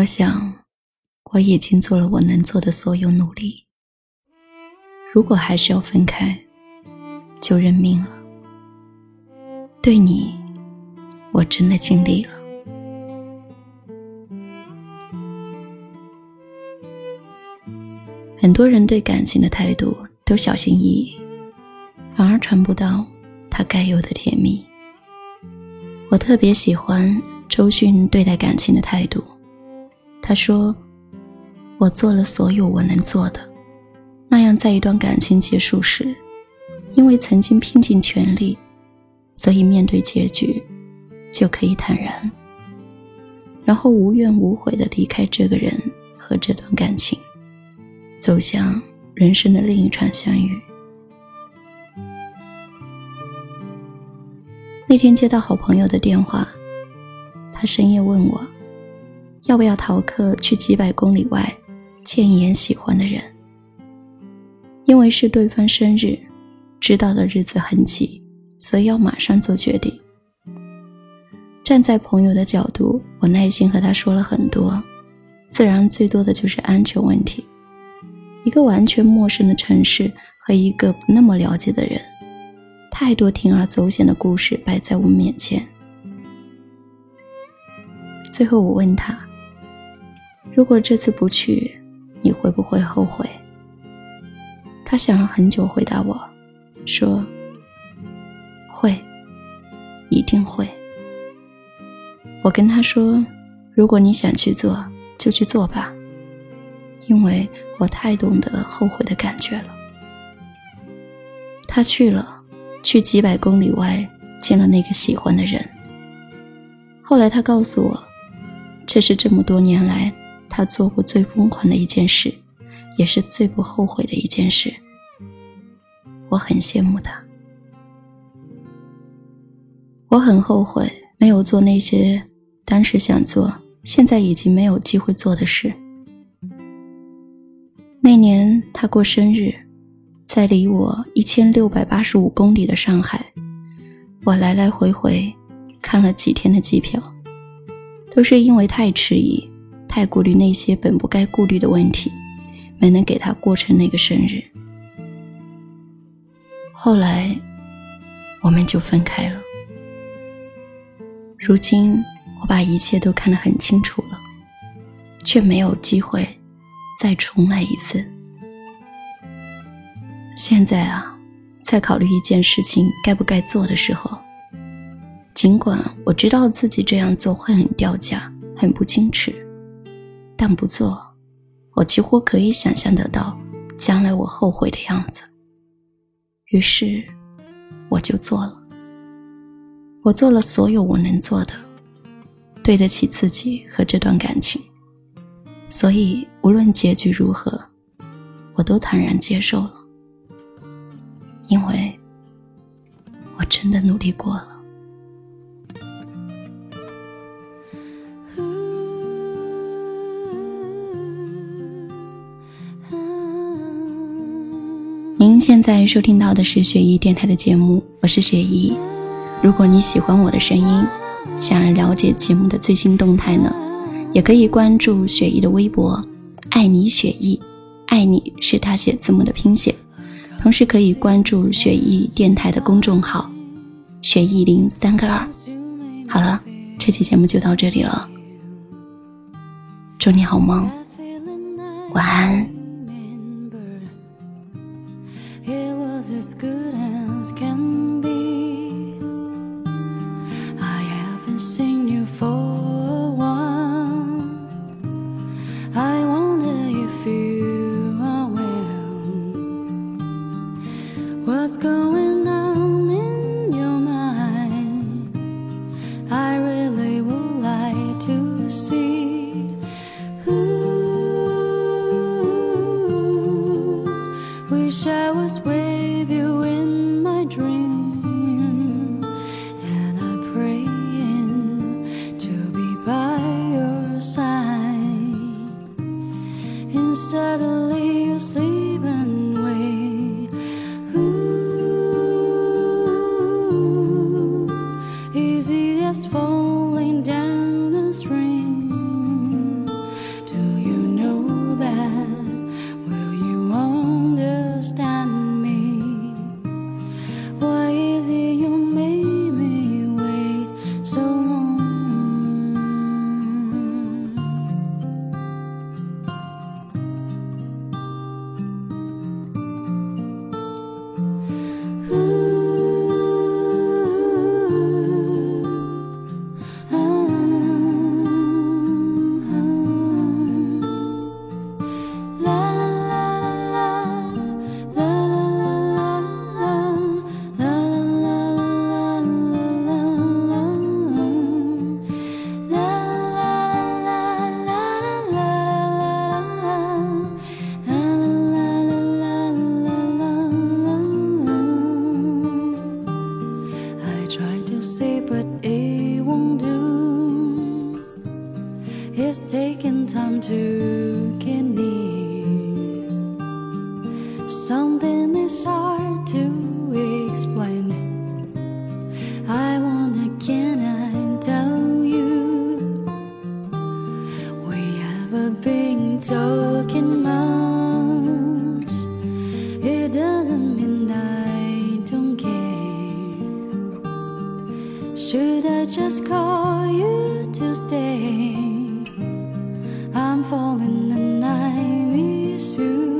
我想，我已经做了我能做的所有努力。如果还是要分开，就认命了。对你，我真的尽力了。很多人对感情的态度都小心翼翼，反而传不到他该有的甜蜜。我特别喜欢周迅对待感情的态度。他说：“我做了所有我能做的，那样在一段感情结束时，因为曾经拼尽全力，所以面对结局就可以坦然，然后无怨无悔的离开这个人和这段感情，走向人生的另一场相遇。”那天接到好朋友的电话，他深夜问我。要不要逃课去几百公里外见一眼喜欢的人？因为是对方生日，知道的日子很挤，所以要马上做决定。站在朋友的角度，我耐心和他说了很多，自然最多的就是安全问题。一个完全陌生的城市和一个不那么了解的人，太多铤而走险的故事摆在我们面前。最后我问他。如果这次不去，你会不会后悔？他想了很久，回答我说：“会，一定会。”我跟他说：“如果你想去做，就去做吧，因为我太懂得后悔的感觉了。”他去了，去几百公里外见了那个喜欢的人。后来他告诉我，这是这么多年来。他做过最疯狂的一件事，也是最不后悔的一件事。我很羡慕他。我很后悔没有做那些当时想做，现在已经没有机会做的事。那年他过生日，在离我一千六百八十五公里的上海，我来来回回看了几天的机票，都是因为太迟疑。太顾虑那些本不该顾虑的问题，没能给他过成那个生日。后来，我们就分开了。如今，我把一切都看得很清楚了，却没有机会再重来一次。现在啊，在考虑一件事情该不该做的时候，尽管我知道自己这样做会很掉价、很不矜持。但不做，我几乎可以想象得到将来我后悔的样子。于是，我就做了。我做了所有我能做的，对得起自己和这段感情。所以，无论结局如何，我都坦然接受了，因为我真的努力过了。您现在收听到的是雪姨电台的节目，我是雪姨。如果你喜欢我的声音，想要了解节目的最新动态呢，也可以关注雪姨的微博“爱你雪姨”，爱你是大写字母的拼写。同时可以关注雪姨电台的公众号“雪姨零三个二”。好了，这期节目就到这里了，祝你好梦，晚安。As good as can be. I haven't seen you for a while. I wonder if you are well. What's going with you in my dreams. But it won't do. It's taking time to. Should I just call you to stay? I'm falling and I miss you.